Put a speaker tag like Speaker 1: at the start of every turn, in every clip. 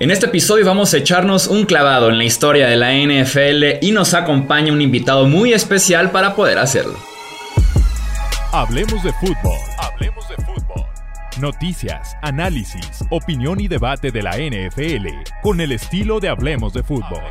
Speaker 1: En este episodio vamos a echarnos un clavado en la historia de la NFL y nos acompaña un invitado muy especial para poder hacerlo.
Speaker 2: Hablemos de fútbol. Hablemos de fútbol. Noticias, análisis, opinión y debate de la NFL con el estilo de Hablemos de fútbol.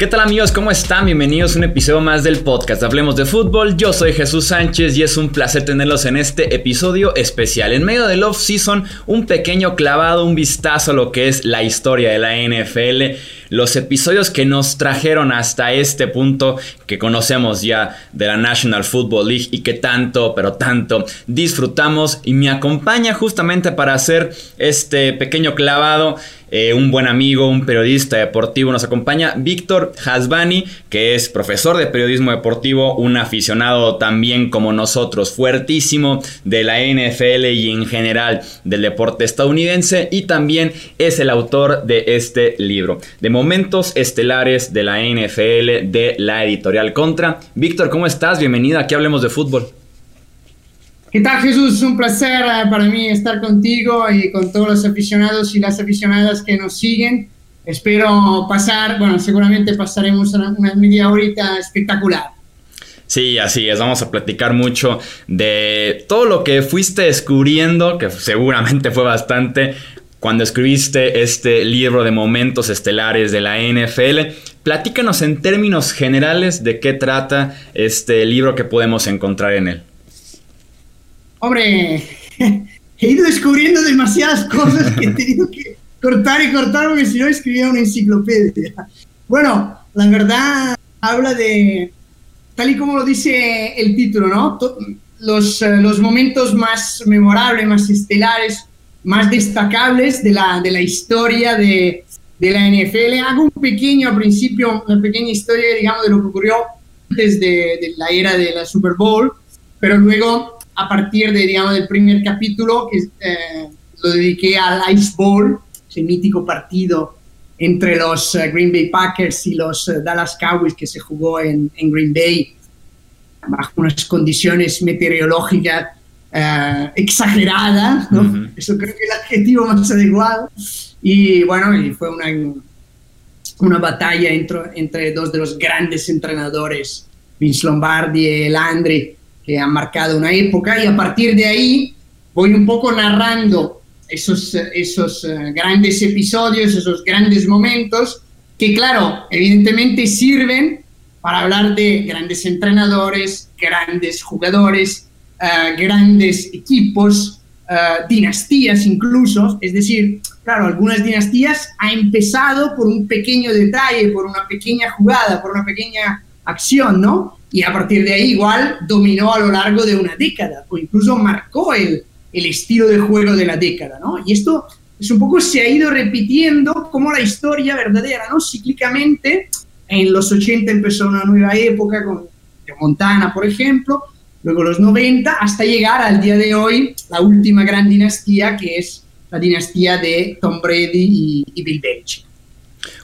Speaker 1: ¿Qué tal amigos? ¿Cómo están? Bienvenidos a un episodio más del podcast Hablemos de Fútbol. Yo soy Jesús Sánchez y es un placer tenerlos en este episodio especial. En medio del off-season, un pequeño clavado, un vistazo a lo que es la historia de la NFL los episodios que nos trajeron hasta este punto que conocemos ya de la National Football League y que tanto, pero tanto disfrutamos y me acompaña justamente para hacer este pequeño clavado. Eh, un buen amigo, un periodista deportivo nos acompaña, Víctor Hasbani, que es profesor de periodismo deportivo, un aficionado también como nosotros, fuertísimo de la NFL y en general del deporte estadounidense y también es el autor de este libro. De momentos estelares de la NFL de la editorial Contra. Víctor, ¿cómo estás? Bienvenido, aquí hablemos de fútbol.
Speaker 3: ¿Qué tal Jesús? Un placer eh, para mí estar contigo y con todos los aficionados y las aficionadas que nos siguen. Espero pasar, bueno, seguramente pasaremos una, media horita espectacular.
Speaker 1: Sí, así es. Vamos a platicar mucho de todo lo que fuiste descubriendo, que seguramente fue bastante, cuando escribiste este libro de momentos estelares de la NFL. Platícanos en términos generales de qué trata este libro que podemos encontrar en él.
Speaker 3: Hombre, he ido descubriendo demasiadas cosas que he tenido que cortar y cortar porque si no escribía una enciclopedia. Bueno, la verdad habla de, tal y como lo dice el título, ¿no? Los, eh, los momentos más memorables, más estelares más destacables de la, de la historia de, de la NFL. Hago un pequeño, al principio, una pequeña historia, digamos, de lo que ocurrió antes de, la era de la Super Bowl, pero luego, a partir de, digamos, del primer capítulo, que eh, lo dediqué al Ice Bowl, ese mítico partido entre los eh, Green Bay Packers y los eh, Dallas Cowboys que se jugó en, en Green Bay bajo unas condiciones meteorológicas eh, exagerada, ¿no? Eso creo que es el adjetivo más adecuado. Y bueno, y fue una, una batalla entre, entre dos de los grandes entrenadores, Vince Lombardi y Landry, que han marcado una época. Y a partir de ahí voy un poco narrando esos, esos eh, grandes episodios, esos grandes momentos, que claro, evidentemente sirven para hablar de grandes entrenadores, grandes jugadores, eh, grandes equipos, eh, dinastías incluso, es decir, claro, algunas dinastías ha empezado por un pequeño detalle, por una pequeña jugada, por una pequeña acción, ¿no? Y a partir de ahí igual dominó a lo largo de una década o incluso marcó el, el estilo de juego de la década, ¿no? Y esto es un poco se ha ido repitiendo como la historia verdadera, ¿no? Cíclicamente, en los 80 empezó una nueva época con Montana, por ejemplo, luego los 90, hasta llegar al día de hoy, la última gran dinastía, que es la dinastía de Tom Brady y, Bill Belichick.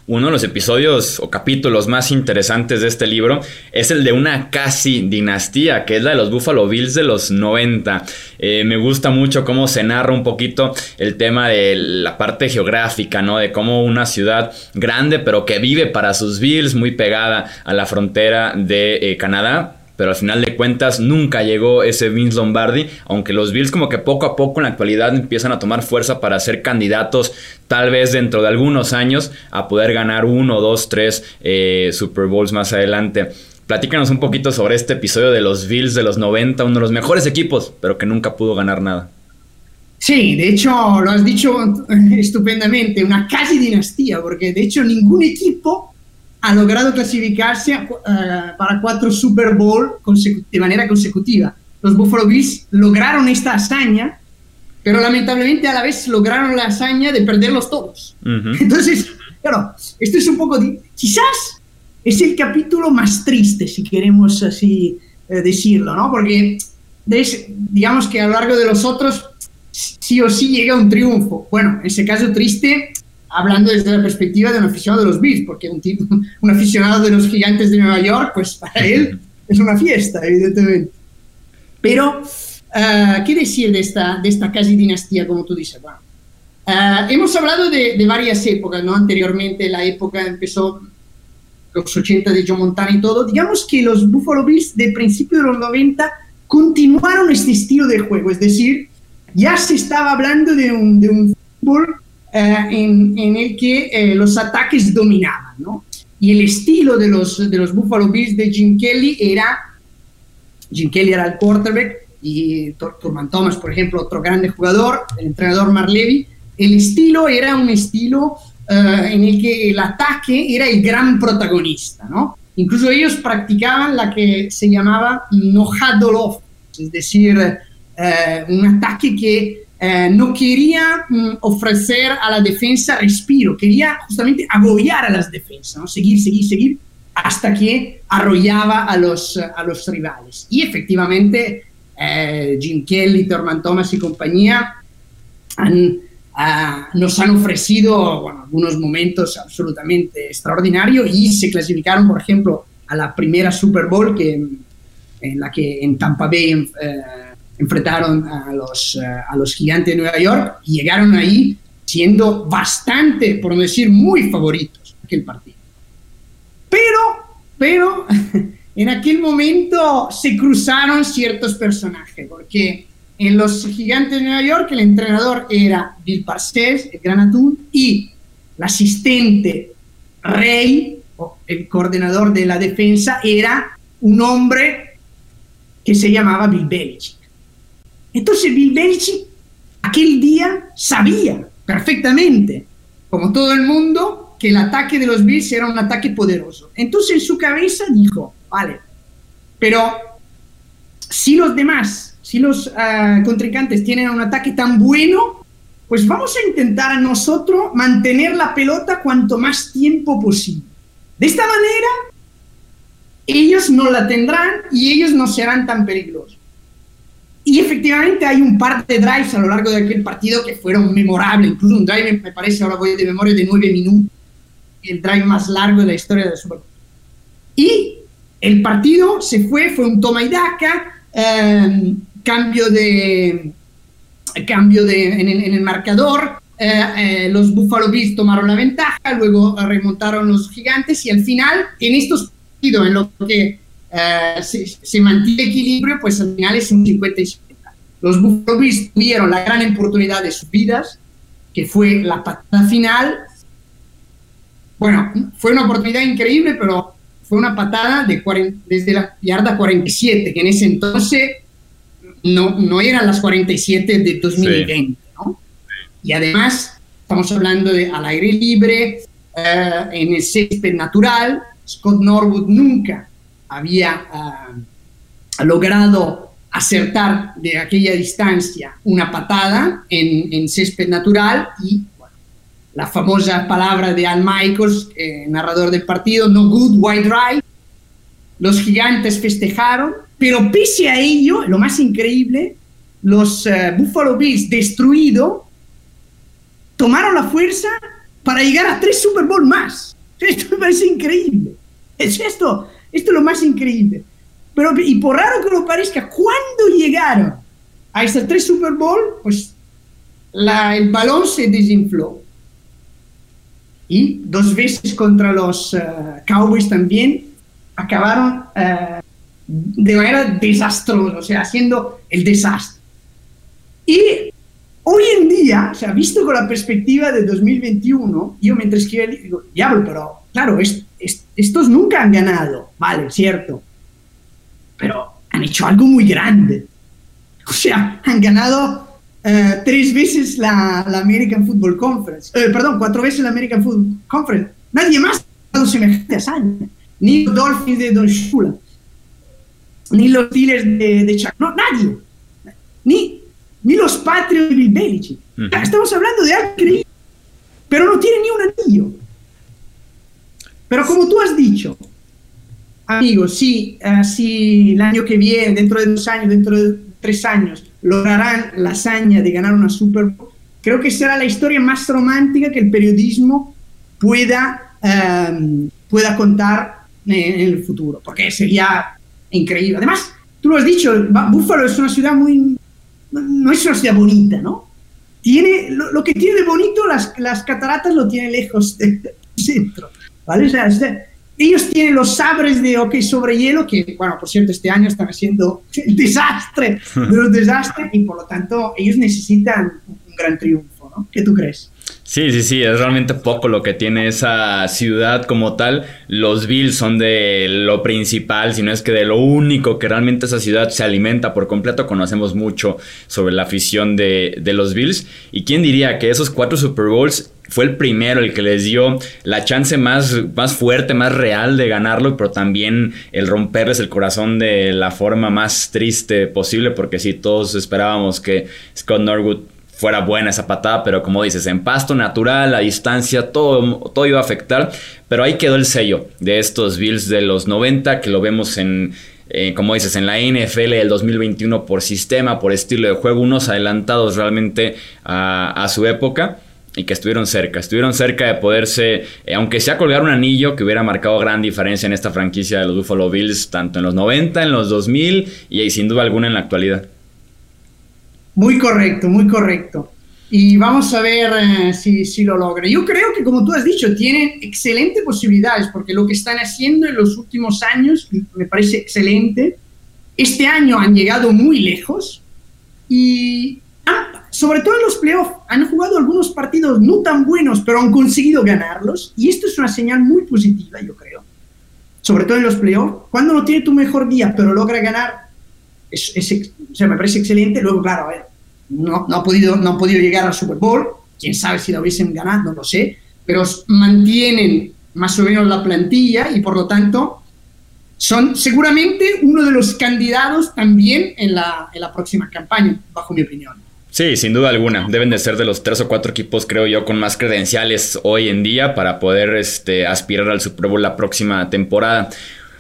Speaker 1: Uno de los episodios o capítulos más interesantes de este libro es el de una casi dinastía, que es la de los Buffalo Bills de los 90. Eh, me gusta mucho cómo se narra un poquito el tema de la parte geográfica, ¿no? De cómo una ciudad grande, pero que vive para sus Bills, muy pegada a la frontera de eh, Canadá, pero al final de cuentas nunca llegó ese Vince Lombardi, aunque los Bills como que poco a poco en la actualidad empiezan a tomar fuerza para ser candidatos tal vez dentro de algunos años a poder ganar uno, dos, tres eh, Super Bowls más adelante. Platícanos un poquito sobre este episodio de los Bills de los 90, uno de los mejores equipos, pero que nunca pudo ganar nada.
Speaker 3: Sí, de hecho lo has dicho estupendamente, una casi dinastía, porque de hecho ningún equipo ha logrado clasificarse eh, para cuatro Super Bowl de manera consecutiva. Los Buffalo Bills lograron esta hazaña, pero lamentablemente a la vez lograron la hazaña de perderlos todos. Entonces, claro, esto es un poco, quizás es el capítulo más triste, si queremos así eh, decirlo, ¿no? Porque digamos que a lo largo de los otros sí o sí llega un triunfo. Bueno, en ese caso triste hablando desde la perspectiva de un aficionado de los Bills, porque un, tipo, un aficionado de los gigantes de Nueva York, pues para él es una fiesta, evidentemente. Pero, uh, ¿qué decir de esta, de esta casi dinastía, como tú dices? Bueno, uh, hemos hablado de, de, varias épocas, ¿no? Anteriormente la época empezó los 80 de Joe Montana y todo. Digamos que los Buffalo Bills de principio de los 90 continuaron este estilo de juego, es decir, ya se estaba hablando de un, de un fútbol en, en, el que eh, los ataques dominaban, ¿no? Y el estilo de los, de los Buffalo Bills de Jim Kelly era, Jim Kelly era el quarterback y Turman Thomas, por ejemplo, otro grande jugador, el entrenador Mark Levy, el estilo era un estilo uh, en el que el ataque era el gran protagonista, ¿no? Incluso ellos practicaban la que se llamaba no huddle off, es decir, uh, un ataque que uh, no quería um, ofrecer a la defensa respiro, quería justamente agobiar a las defensas, ¿no? seguir, seguir, seguir, hasta que arrollaba a los, a los rivales. Y efectivamente, Jim Kelly, Thurman Thomas y compañía Uh, nos han ofrecido bueno, algunos momentos absolutamente extraordinarios y se clasificaron, por ejemplo, a la primera Super Bowl que, en la que en Tampa Bay eh, enfrentaron a los, uh, a los gigantes de Nueva York y llegaron ahí siendo bastante, por no decir muy favoritos aquel partido. Pero, pero, en aquel momento se cruzaron ciertos personajes, porque en los Gigantes de Nueva York el entrenador era Bill Parcells, el gran atún, y el asistente Rey, o el coordinador de la defensa, era un hombre que se llamaba Bill Belichick. Entonces Bill Belichick aquel día sabía perfectamente, como todo el mundo, que el ataque de los Bills era un ataque poderoso. Entonces en su cabeza dijo, vale, pero si los demás si los uh, contrincantes tienen un ataque tan bueno, pues vamos a intentar a nosotros mantener la pelota cuanto más tiempo posible. De esta manera, ellos no la tendrán y ellos no serán tan peligrosos. Y efectivamente hay un par de drives a lo largo de aquel partido que fueron memorables. Incluso un drive, me parece, ahora voy de memoria, de nueve minutos. El drive más largo de la historia del Super Bowl. Y el partido se fue, fue un toma y daca. Eh, cambio de, cambio de, en, el, en el marcador, eh, eh, los Buffalo Bills tomaron la ventaja, luego remontaron los gigantes y al final, en estos partidos en los que eh, se, se, mantiene equilibrio, pues al final es un 50 y 50. Los Buffalo Bills tuvieron la gran oportunidad de sus vidas, que fue la patada final. Bueno, fue una oportunidad increíble, pero fue una patada de 40, desde la yarda 47, que en ese entonces no, no eran las 47 de 2020, sí. ¿no? Y además, estamos hablando de al aire libre, uh, en el césped natural. Scott Norwood nunca había uh, logrado acertar de aquella distancia una patada en, césped natural y la famosa palabra de Al Michaels, eh, narrador del partido, no good, white right. Los gigantes festejaron, pero pese a ello, lo más increíble, los uh, Buffalo Bills destruidos tomaron la fuerza para llegar a tres Super Bowl más. Esto me parece increíble. Es esto, esto es lo más increíble. Pero, y por raro que lo parezca, cuando llegaron a estos tres Super Bowl, pues la, el balón se desinfló. Y dos veces contra los uh, Cowboys también acabaron uh, de manera desastrosa, o sea, haciendo el desastre. Y hoy en día, o sea, visto con la perspectiva de 2021, yo mientras escribía digo, diablo, pero claro, es, estos nunca han ganado, vale, cierto, pero han hecho algo muy grande. O sea, han ganado uh, tres veces la, la, American Football Conference, uh, perdón, cuatro veces la American Football Conference. Nadie más ha dado semejante hazaña, ni los Dolphins de Don Shula ni los Steelers de, de Chuck, no, nadie, ni, ni los Patriots de Bill Belichick. Estamos hablando de algo increíble, pero no tiene ni un anillo. Pero como tú has dicho, amigos, si, uh, si el año que viene, dentro de dos años, dentro de tres años, lograrán la hazaña de ganar una Super Bowl, creo que será la historia más romántica que el periodismo pueda, em, pueda contar en, el futuro, porque sería increíble. Además, tú lo has dicho, Buffalo es una ciudad muy... no es una ciudad bonita, ¿no? Tiene, lo, que tiene de bonito, las, las cataratas lo tiene lejos del centro, ellos tienen los sabres de hockey sobre hielo, que, bueno, por cierto, este año están haciendo el desastre de los desastres, y por lo tanto ellos necesitan un gran triunfo, ¿no? ¿Qué tú crees?
Speaker 1: Sí, sí, sí, es realmente poco lo que tiene esa ciudad como tal. Los Bills son de lo principal, sino es que de lo único que realmente esa ciudad se alimenta por completo. Conocemos mucho sobre la afición de, de los Bills. ¿Y quién diría que esos cuatro Super Bowls fue el primero el que les dio la chance más, más fuerte, más real de ganarlo, pero también el romperles el corazón de la forma más triste posible, porque sí, todos esperábamos que Scott Norwood fuera buena esa patada, pero como dices, en pasto natural, a distancia, todo, todo iba a afectar, pero ahí quedó el sello de estos Bills de los 90, que lo vemos en, eh, como dices, en la NFL del 2021 por sistema, por estilo de juego, unos adelantados realmente a su época y que estuvieron cerca, estuvieron cerca de poderse, eh, aunque sea colgar un anillo que hubiera marcado gran diferencia en esta franquicia de los Buffalo Bills, tanto en los 90, en los 2000 y, sin duda alguna en la actualidad.
Speaker 3: Muy correcto, muy correcto. Y vamos a ver eh, si, si, lo logra. Yo creo que, como tú has dicho, tienen excelentes posibilidades, porque lo que están haciendo en los últimos años me parece excelente. Este año han llegado muy lejos y sobre todo en los playoffs, han jugado algunos partidos no tan buenos, pero han conseguido ganarlos. Y esto es una señal muy positiva, yo creo. Sobre todo en los playoffs. Cuando no tiene tu mejor día, pero logra ganar, es, o sea, me parece excelente. Luego, claro, a ver, no, no, ha podido, no ha podido llegar al Super Bowl. Quién sabe si lo hubiesen ganado, no lo sé. Pero mantienen más o menos la plantilla y por lo tanto son seguramente uno de los candidatos también en la, en la próxima campaña, bajo mi opinión.
Speaker 1: Sí, sin duda alguna. Deben de ser de los tres o cuatro equipos, creo yo, con más credenciales hoy en día para poder este, aspirar al Super Bowl la próxima temporada.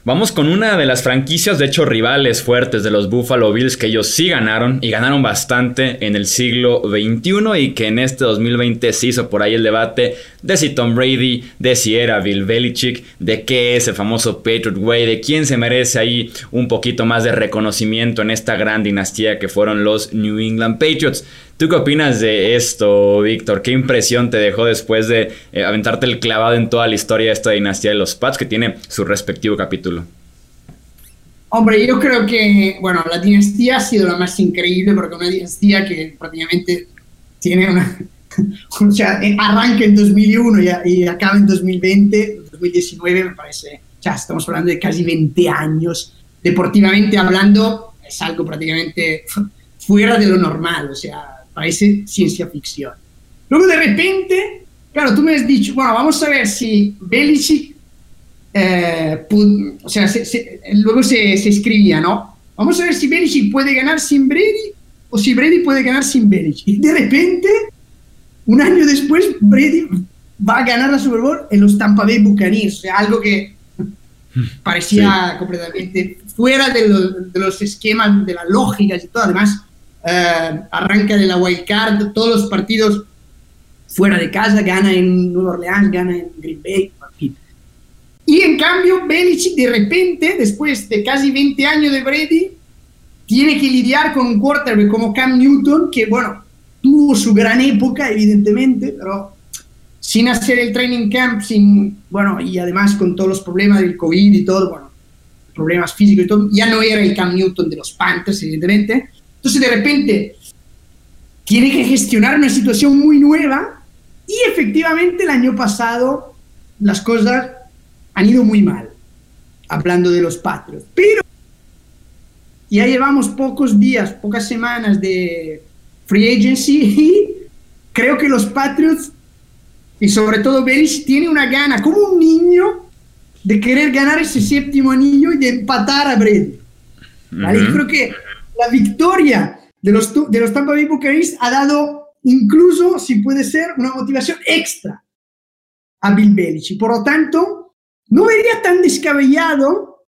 Speaker 1: Vamos con una de las franquicias, de hecho rivales fuertes de los Buffalo Bills, que ellos sí ganaron y ganaron bastante en el siglo XXI y que en este 2020 se hizo por ahí el debate de si Tom Brady, de si era Bill Belichick, de qué es el famoso Patriot Way, de quién se merece ahí un poquito más de reconocimiento en esta gran dinastía que fueron los New England Patriots. ¿Tú qué opinas de esto, Víctor? ¿Qué impresión te dejó después de eh, aventarte el clavado en toda la historia de esta dinastía de los Pats, que tiene su respectivo capítulo?
Speaker 3: Hombre, yo creo que, bueno, la dinastía ha sido la más increíble porque una dinastía que prácticamente tiene una, o sea, eh, arranca en 2001 y, y, acaba en 2020, 2019 me parece, ya estamos hablando de casi 20 años, deportivamente hablando, es algo prácticamente fuera de lo normal, o sea, parece ciencia ficción. Luego de repente, claro, tú me has dicho, bueno, vamos a ver si Belichick, eh, o sea, luego se, se, escribía, ¿no? Vamos a ver si Belichick puede ganar sin Brady o si Brady puede ganar sin Belichick. Y de repente, un año después, Brady va a ganar la Super Bowl en los Tampa Bay Buccaneers, o sea, algo que parecía completamente fuera de, de, los esquemas, de las lógicas y todo. Además, eh, arranca de la wild card, todos los partidos fuera de casa, gana en Nueva Orleans, gana en Green Bay, Y en cambio, Belichick de repente, después de casi 20 años de Brady, tiene que lidiar con un quarterback como Cam Newton, que bueno, tuvo su gran época, evidentemente, pero sin hacer el training camp, sin, bueno, y además con todos los problemas del COVID y todo, problemas físicos y todo, ya no era el Cam Newton de los Panthers, evidentemente, entonces de repente tiene que gestionar una situación muy nueva y efectivamente el año pasado las cosas han ido muy mal, hablando de los Patriots. Pero ya llevamos pocos días, pocas semanas de free agency y creo que los Patriots y sobre todo Belichick tiene una gana, como un niño, de querer ganar ese séptimo anillo y de empatar a Brady. Yo creo que la victoria de los, de los Tampa Bay Buccaneers ha dado incluso, si puede ser, una motivación extra a Bill Belichick. Por lo tanto, no vería tan descabellado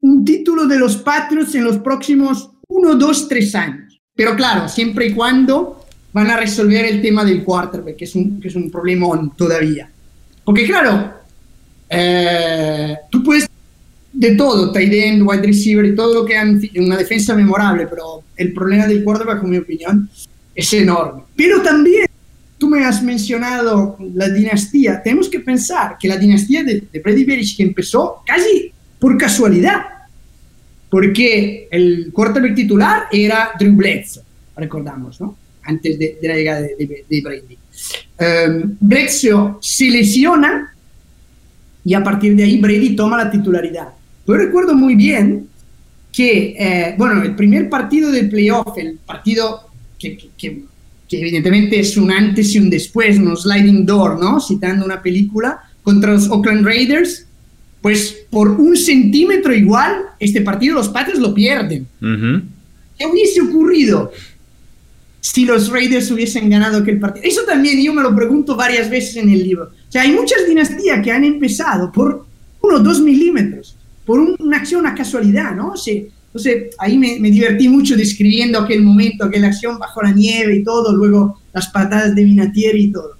Speaker 3: un título de los Patriots en los próximos 1, 2, 3 años. Pero claro, siempre y cuando van a resolver el tema del quarterback, que es un, que es un problemón todavía. Porque claro, eh, tú puedes de todo, tight end, wide receiver y todo lo que han una defensa memorable, pero el problema del quarterback, en mi opinión, es enorme. Pero también, tú me has mencionado la dinastía, tenemos que pensar que la dinastía de, de Brady Belichick empezó casi por casualidad, porque el quarterback titular era Drew Bledsoe, recordamos, ¿no? Antes de, de la llegada de, Brady. Um, se lesiona y a partir de ahí Brady toma la titularidad. Yo recuerdo muy bien que, eh, bueno, el primer partido del playoff, el partido que, que, que, que, evidentemente es un antes y un después, un sliding door, ¿no? Citando una película, contra los Oakland Raiders, pues por un centímetro igual, este partido los Patriots lo pierden. Uh -huh. ¿Qué hubiese ocurrido si los Raiders hubiesen ganado aquel partido? Eso también yo me lo pregunto varias veces en el libro. O sea, hay muchas dinastías que han empezado por uno o dos milímetros por una acción, una casualidad, ¿no? O sea, entonces ahí me, me, divertí mucho describiendo aquel momento, aquella acción bajo la nieve y todo, luego las patadas de Vinatieri y todo.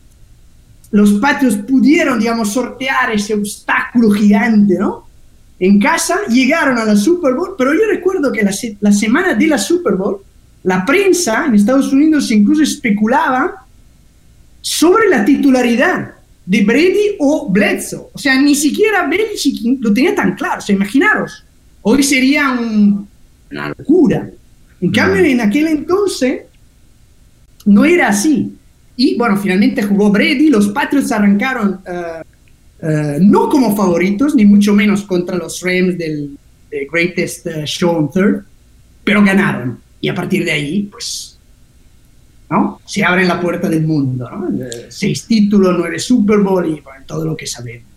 Speaker 3: Los patios pudieron, digamos, sortear ese obstáculo gigante, ¿no? En casa llegaron a la Super Bowl, pero yo recuerdo que la, la semana de la Super Bowl, la prensa en Estados Unidos incluso especulaba sobre la titularidad de Brady o Bledsoe. O sea, ni siquiera Belichick lo tenía tan claro. O sea, imaginaros, hoy sería un, una locura. En cambio, en aquel entonces no era así. Y bueno, finalmente jugó Brady, los Patriots arrancaron uh, uh, no como favoritos, ni mucho menos contra los Rams del, del Greatest uh, Show on Third, pero ganaron. Y a partir de ahí, pues ¿no? Se abre la puerta del mundo, ¿no? Seis títulos, nueve Super Bowl y bueno, todo lo que sabemos.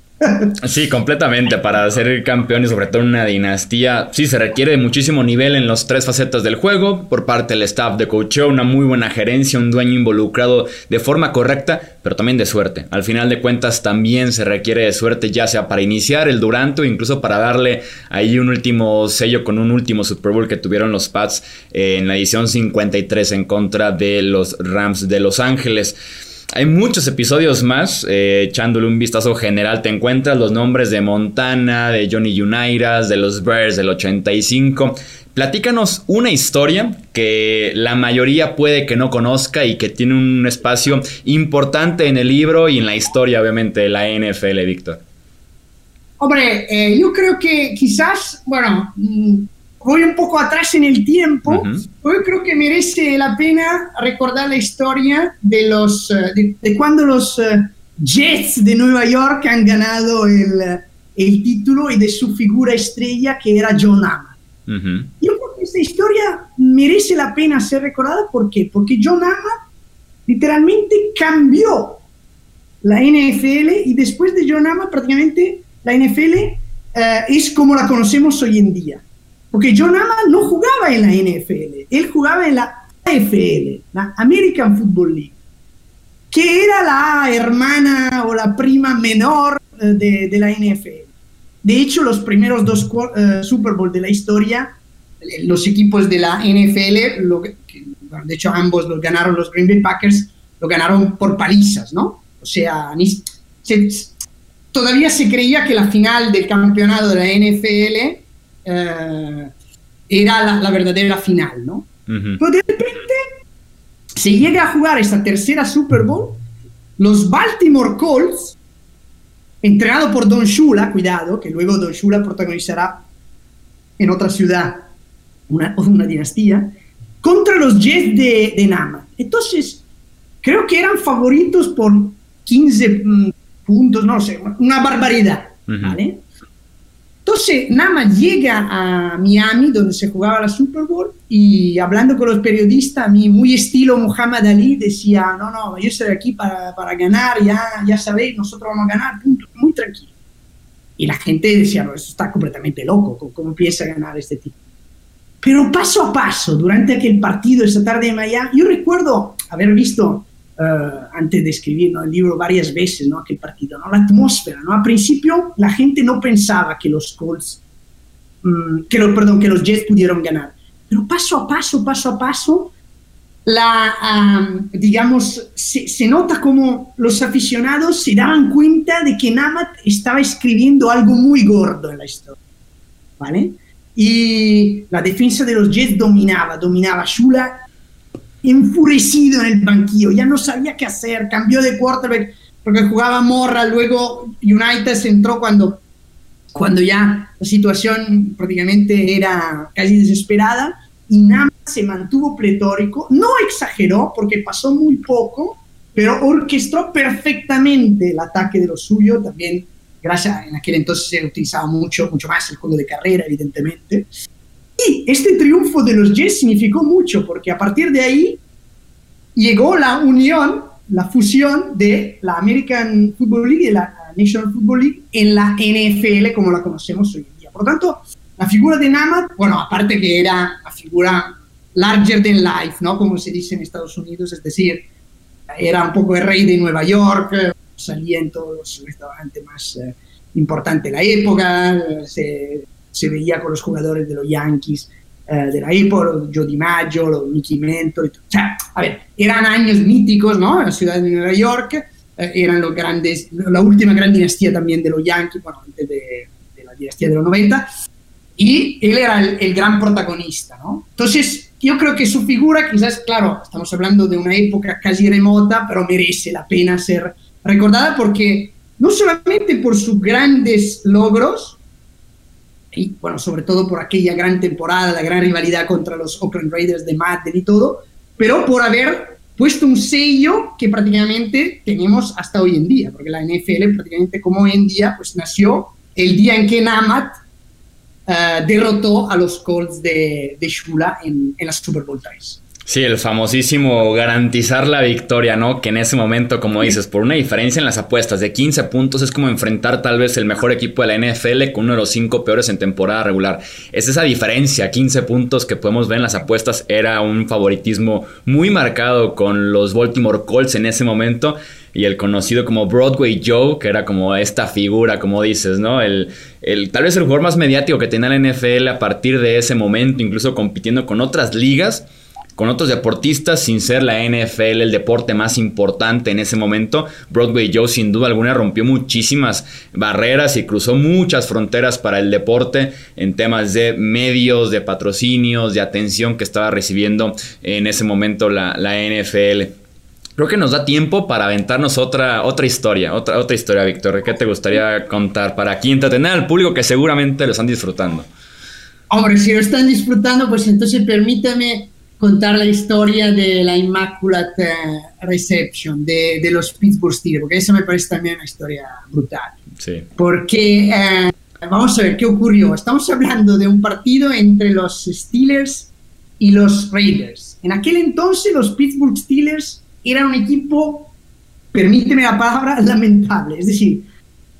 Speaker 1: Sí, completamente. Para ser campeón y sobre todo en una dinastía, sí se requiere de muchísimo nivel en las tres facetas del juego, por parte del staff de coacheo, una muy buena gerencia, un dueño involucrado de forma correcta, pero también de suerte. Al final de cuentas también se requiere de suerte, ya sea para iniciar el Durante o incluso para darle ahí un último sello con un último Super Bowl que tuvieron los Pats en la edición 53 en contra de los Rams de Los Ángeles. Hay muchos episodios más, eh, echándole un vistazo general te encuentras los nombres de Montana, de Johnny Unitas, de los Bears del 85. Platícanos una historia que la mayoría puede que no conozca y que tiene un espacio importante en el libro y en la historia, obviamente, de la NFL, Víctor.
Speaker 3: Hombre, eh, yo creo que quizás, bueno, voy un poco atrás en el tiempo, uh -huh. yo creo que merece la pena recordar la historia de los de, de cuando los uh, Jets de Nueva York han ganado el, el, título y de su figura estrella que era John Amma. Uh -huh. Yo creo que esta historia merece la pena ser recordada ¿por qué? porque John Amma literalmente cambió la NFL y después de John Amma prácticamente la NFL uh, es como la conocemos hoy en día. Porque John Amma no jugaba en la NFL, él jugaba en la AFL, la American Football League, que era la hermana o la prima menor de, de la NFL. De hecho, los primeros dos uh, Super Bowl de la historia, los equipos de la NFL, lo, de hecho ambos los ganaron los Green Bay Packers, lo ganaron por palizas, ¿no? O sea, se, todavía se creía que la final del campeonato de la NFL eh, era la, la, verdadera final, ¿no? Uh -huh. Pero de repente se llega a jugar esta tercera Super Bowl, los Baltimore Colts, entrenado por Don Shula, cuidado, que luego Don Shula protagonizará en otra ciudad una, una dinastía, contra los Jets de, de Nama. Entonces, creo que eran favoritos por 15 mm, puntos, no sé, una barbaridad, uh -huh. ¿vale? Entonces, Nama llega a Miami, donde se jugaba la Super Bowl, y hablando con los periodistas, a mí, muy estilo Muhammad Ali, decía, no, no, yo estoy aquí para, para ganar, ya, ya sabéis, nosotros vamos a ganar, punto, muy tranquilo. Y la gente decía, no, eso está completamente loco, ¿cómo, cómo piensa ganar este tipo? Pero paso a paso, durante aquel partido esa tarde en Miami, yo recuerdo haber visto Uh, antes de escribir ¿no? el libro varias veces, ¿no? aquel partido, ¿no? la atmósfera. ¿no? Al principio la gente no pensaba que los Colts, um, que los, perdón, que los Jets pudieron ganar, pero paso a paso, paso a paso, la, digamos, se, nota como los aficionados se daban cuenta de que Namat estaba escribiendo algo muy gordo en la historia, ¿vale? Y la defensa de los Jets dominaba, dominaba. Shula enfurecido en el banquillo, ya no sabía qué hacer, cambió de quarterback porque jugaba Morra, luego United se entró cuando, cuando ya la situación prácticamente era casi desesperada y Namat se mantuvo pletórico, no exageró porque pasó muy poco, pero orquestó perfectamente el ataque de lo suyo, también gracias, en aquel entonces se utilizaba mucho, mucho más el juego de carrera, evidentemente. Y este triunfo de los Jets significó mucho, porque a partir de ahí llegó la unión, la fusión de la American Football League y la National Football League en la NFL como la conocemos hoy en día. Por lo tanto, la figura de Namath, bueno, aparte que era la figura larger than life, ¿no? Como se dice en Estados Unidos, es decir, era un poco el rey de Nueva York, salía en todos los restaurantes más eh, importantes de la época, se, se, veía con los jugadores de los Yankees eh, de la época, Joe DiMaggio, Mickey Mentor, o sea, a ver, eran años míticos, ¿no? En la ciudad de Nueva York, eh, eran los grandes, la última gran dinastía también de los Yankees, bueno, antes de la dinastía de los 90, y él era el, el gran protagonista, ¿no? Entonces, yo creo que su figura, quizás, claro, estamos hablando de una época casi remota, pero merece la pena ser recordada porque no solamente por sus grandes logros, y bueno, sobre todo por aquella gran temporada, la gran rivalidad contra los Oakland Raiders de Madden y todo, pero por haber puesto un sello que prácticamente tenemos hasta hoy en día, porque la NFL prácticamente como hoy en día, pues nació el día en que Namat eh, derrotó a los Colts de, de Shula en, en la Super Bowl 3.
Speaker 1: Sí, el famosísimo garantizar la victoria, ¿no? Que en ese momento, como dices, por una diferencia en las apuestas de 15 puntos es como enfrentar tal vez el mejor equipo de la NFL con uno de los cinco peores en temporada regular. Es esa diferencia, 15 puntos que podemos ver en las apuestas, era un favoritismo muy marcado con los Baltimore Colts en ese momento y el conocido como Broadway Joe, que era como esta figura, como dices, ¿no? El, el, tal vez el jugador más mediático que tenía la NFL a partir de ese momento, incluso compitiendo con otras ligas, con otros deportistas, sin ser la NFL el deporte más importante en ese momento. Broadway Joe sin duda alguna rompió muchísimas barreras y cruzó muchas fronteras para el deporte en temas de medios, de patrocinios, de atención que estaba recibiendo en ese momento la, la NFL. Creo que nos da tiempo para aventarnos otra, otra historia, otra, otra historia, Víctor. ¿Qué te gustaría contar para aquí entretener al público que seguramente lo están disfrutando?
Speaker 3: Hombre, si lo están disfrutando, pues entonces permítame contar la historia de la Immaculate Reception de, de, los Pittsburgh Steelers, porque esa me parece también una historia brutal.
Speaker 1: Sí.
Speaker 3: Porque, eh, vamos a ver, ¿qué ocurrió? Estamos hablando de un partido entre los Steelers y los Raiders. En aquel entonces los Pittsburgh Steelers era un equipo, permíteme la palabra, lamentable. Es decir,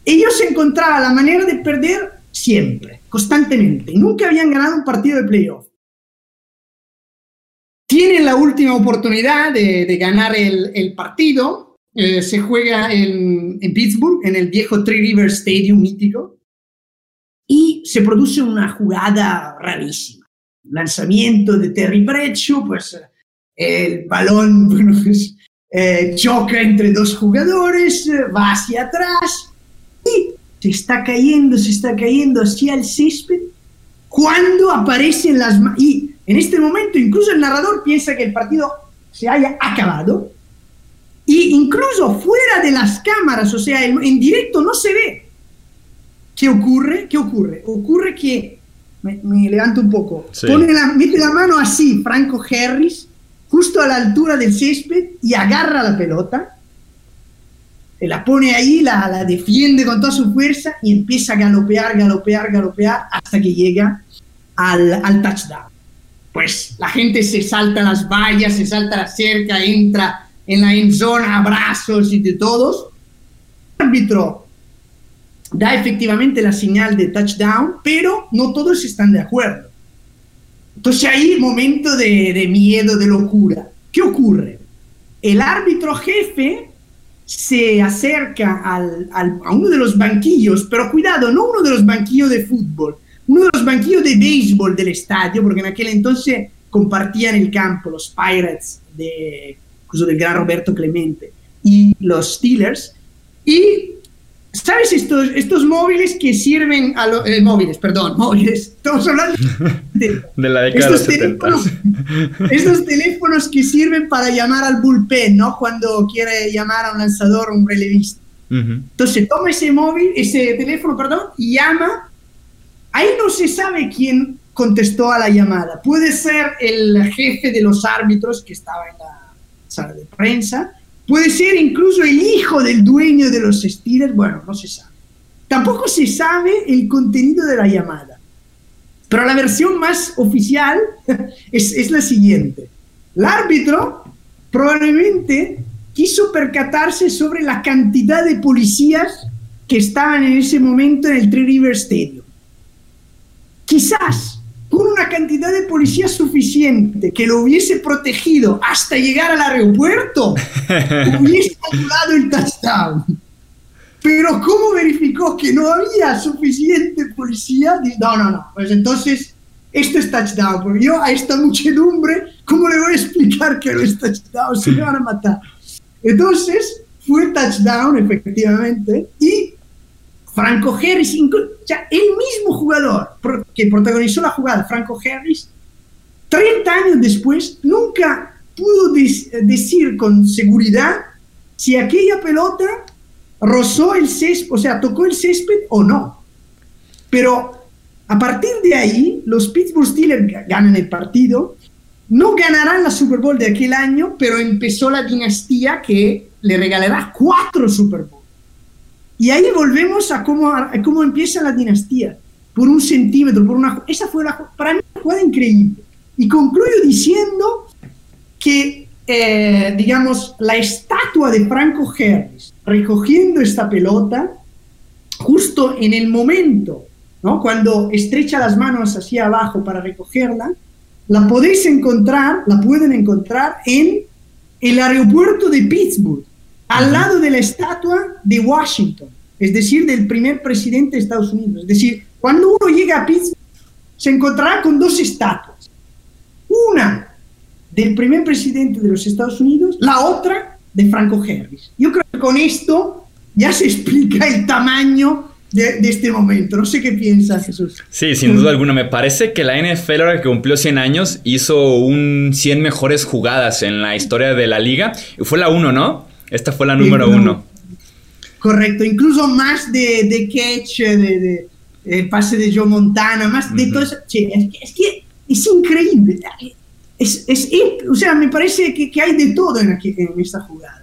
Speaker 3: ellos encontraban la manera de perder siempre, constantemente. Nunca habían ganado un partido de playoff. Tienen la última oportunidad de, de ganar el, el partido. Eh, se juega en, en, Pittsburgh, en el viejo Three River Stadium mítico. Y se produce una jugada rarísima. Lanzamiento de Terry Bradshaw, pues el balón bueno, pues, eh, choca entre dos jugadores, eh, va hacia atrás y se está cayendo, se está cayendo hacia el césped cuando aparecen las... Y en este momento incluso el narrador piensa que el partido se haya acabado y incluso fuera de las cámaras, o sea, en, directo no se ve. ¿Qué ocurre? ¿Qué ocurre? Ocurre que, me, me levanto un poco, sí. pone la, mete la mano así, Franco Harris, justo a la altura del césped y agarra la pelota, la pone ahí, la, la, defiende con toda su fuerza y empieza a galopear, galopear, galopear hasta que llega al, al touchdown. Pues la gente se salta las vallas, se salta la cerca, entra en la endzona, abrazos y de todos. El árbitro da efectivamente la señal de touchdown, pero no todos están de acuerdo. Entonces ahí momento de, miedo, de locura. ¿Qué ocurre? El árbitro jefe se acerca al, a uno de los banquillos, pero cuidado, no uno de los banquillos de fútbol, uno de los banquillos de béisbol del estadio, porque en aquel entonces compartían el campo los Pirates de, incluso del gran Roberto Clemente y los Steelers. Y ¿Sabes estos, estos móviles que sirven a los... Eh, móviles, perdón, móviles. Estamos hablando
Speaker 1: de, la década estos de teléfonos,
Speaker 3: estos teléfonos que sirven para llamar al bullpen, ¿no? Cuando quiere llamar a un lanzador o un relevista. Entonces toma ese móvil, ese teléfono, perdón, y llama. Ahí no se sabe quién contestó a la llamada. Puede ser el jefe de los árbitros que estaba en la sala de prensa Puede ser incluso el hijo del dueño de los Steelers, bueno, no se sabe. Tampoco se sabe el contenido de la llamada. Pero la versión más oficial es, es la siguiente. El árbitro probablemente quiso percatarse sobre la cantidad de policías que estaban en ese momento en el Three River Stadium. Quizás con una cantidad de policía suficiente que lo hubiese protegido hasta llegar al aeropuerto, hubiese anulado el touchdown. Pero ¿cómo verificó que no había suficiente policía? No, no, no. Pues entonces, esto es touchdown. Porque yo a esta muchedumbre, ¿cómo le voy a explicar que no es touchdown? Se me van a matar. Entonces, fue touchdown, efectivamente, y Franco Harris, el mismo jugador que protagonizó la jugada, Franco Harris, 30 años después, nunca pudo decir con seguridad si aquella pelota rozó el césped, o sea, tocó el césped o no. Pero a partir de ahí, los Pittsburgh Steelers ganan el partido, no ganarán la Super Bowl de aquel año, pero empezó la dinastía que le regalará cuatro Super Bowl. Y ahí volvemos a cómo, cómo empieza la dinastía, por un centímetro, por una... Esa fue la, para mí una jugada increíble. Y concluyo diciendo que, eh, digamos, la estatua de Franco Harris recogiendo esta pelota, justo en el momento, ¿no? cuando estrecha las manos hacia abajo para recogerla, la podéis encontrar, la pueden encontrar en el aeropuerto de Pittsburgh al lado de la estatua de Washington, es decir, del primer presidente de Estados Unidos. Es decir, cuando uno llega a Pittsburgh, se encontrará con dos estatuas. Una del primer presidente de los Estados Unidos, la otra de Franco Harris. Yo creo que con esto ya se explica el tamaño de, este momento. No sé qué piensas, Jesús.
Speaker 1: Sí, sin duda alguna. Me parece que la NFL, ahora que cumplió 100 años, hizo un 100 mejores jugadas en la historia de la liga. Fue la 1, ¿no? Esta fue la número uno.
Speaker 3: Correcto, incluso más de, de catch, de, de pase de Joe Montana, más de todo eso. es, que, es, increíble. Es, es, o sea, me parece que, que hay de todo en, aquí, en esta jugada.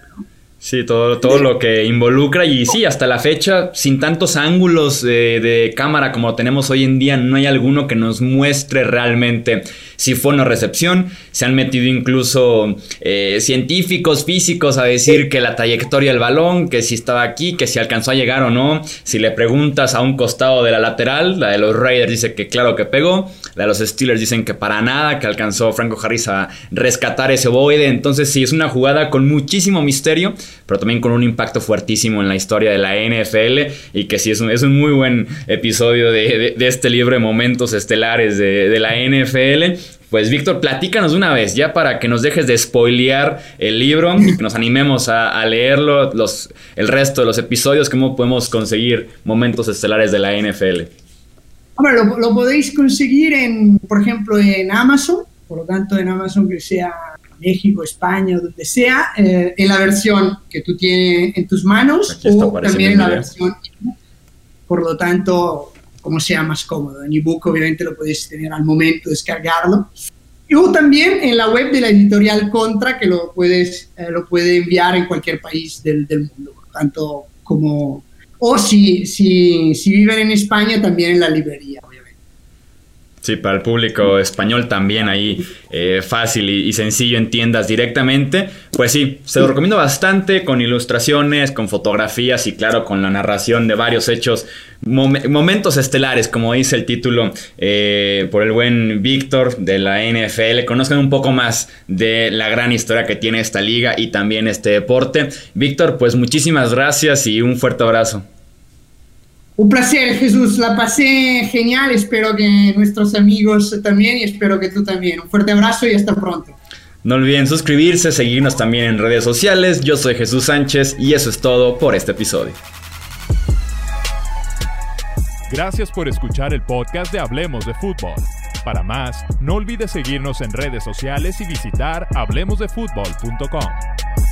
Speaker 1: Sí, todo, todo lo que involucra y sí, hasta la fecha, sin tantos ángulos de, cámara como tenemos hoy en día, no hay alguno que nos muestre realmente si fue una recepción. Se han metido incluso eh, científicos, físicos a decir que la trayectoria del balón, que si estaba aquí, que si alcanzó a llegar o no. Si le preguntas a un costado de la lateral, la de los Raiders dice que claro que pegó, de los Steelers dicen que para nada, que alcanzó Franco Harris a rescatar ese ovoide. Entonces sí, es una jugada con muchísimo misterio pero también con un impacto fuertísimo en la historia de la NFL y que sí es un, es un muy buen episodio de, este libro de momentos estelares de, la NFL. Pues Víctor, platícanos una vez, ya para que nos dejes de spoilear el libro y que nos animemos a, leerlo, los, el resto de los episodios, cómo podemos conseguir momentos estelares de la NFL.
Speaker 3: Hombre, lo, lo podéis conseguir en, por ejemplo, en Amazon, por lo tanto en Amazon que sea México, España, donde sea, eh, en la versión que tú tienes en tus manos o también en la versión Por lo tanto, como sea más cómodo. En ebook obviamente lo puedes tener al momento de descargarlo. O también en la web de la editorial Contra, que lo puedes eh, lo puede enviar en cualquier país del, del, mundo. Por lo tanto, como... O si, si, si viven en España, también en la librería.
Speaker 1: Sí, para el público español también ahí eh, fácil y, sencillo en tiendas directamente. Pues sí, se lo recomiendo bastante con ilustraciones, con fotografías y claro con la narración de varios hechos, momentos estelares como dice el título eh, por el buen Víctor de la NFL. Conozcan un poco más de la gran historia que tiene esta liga y también este deporte. Víctor, pues muchísimas gracias y un fuerte abrazo.
Speaker 3: Un placer, Jesús. La pasé genial. Espero que nuestros amigos también y espero que tú también. Un fuerte abrazo y hasta pronto.
Speaker 1: No olviden suscribirse, seguirnos también en redes sociales. Yo soy Jesús Sánchez y eso es todo por este episodio.
Speaker 2: Gracias por escuchar el podcast de Hablemos de Fútbol. Para más, no olvides seguirnos en redes sociales y visitar hablemosdefutbol.com.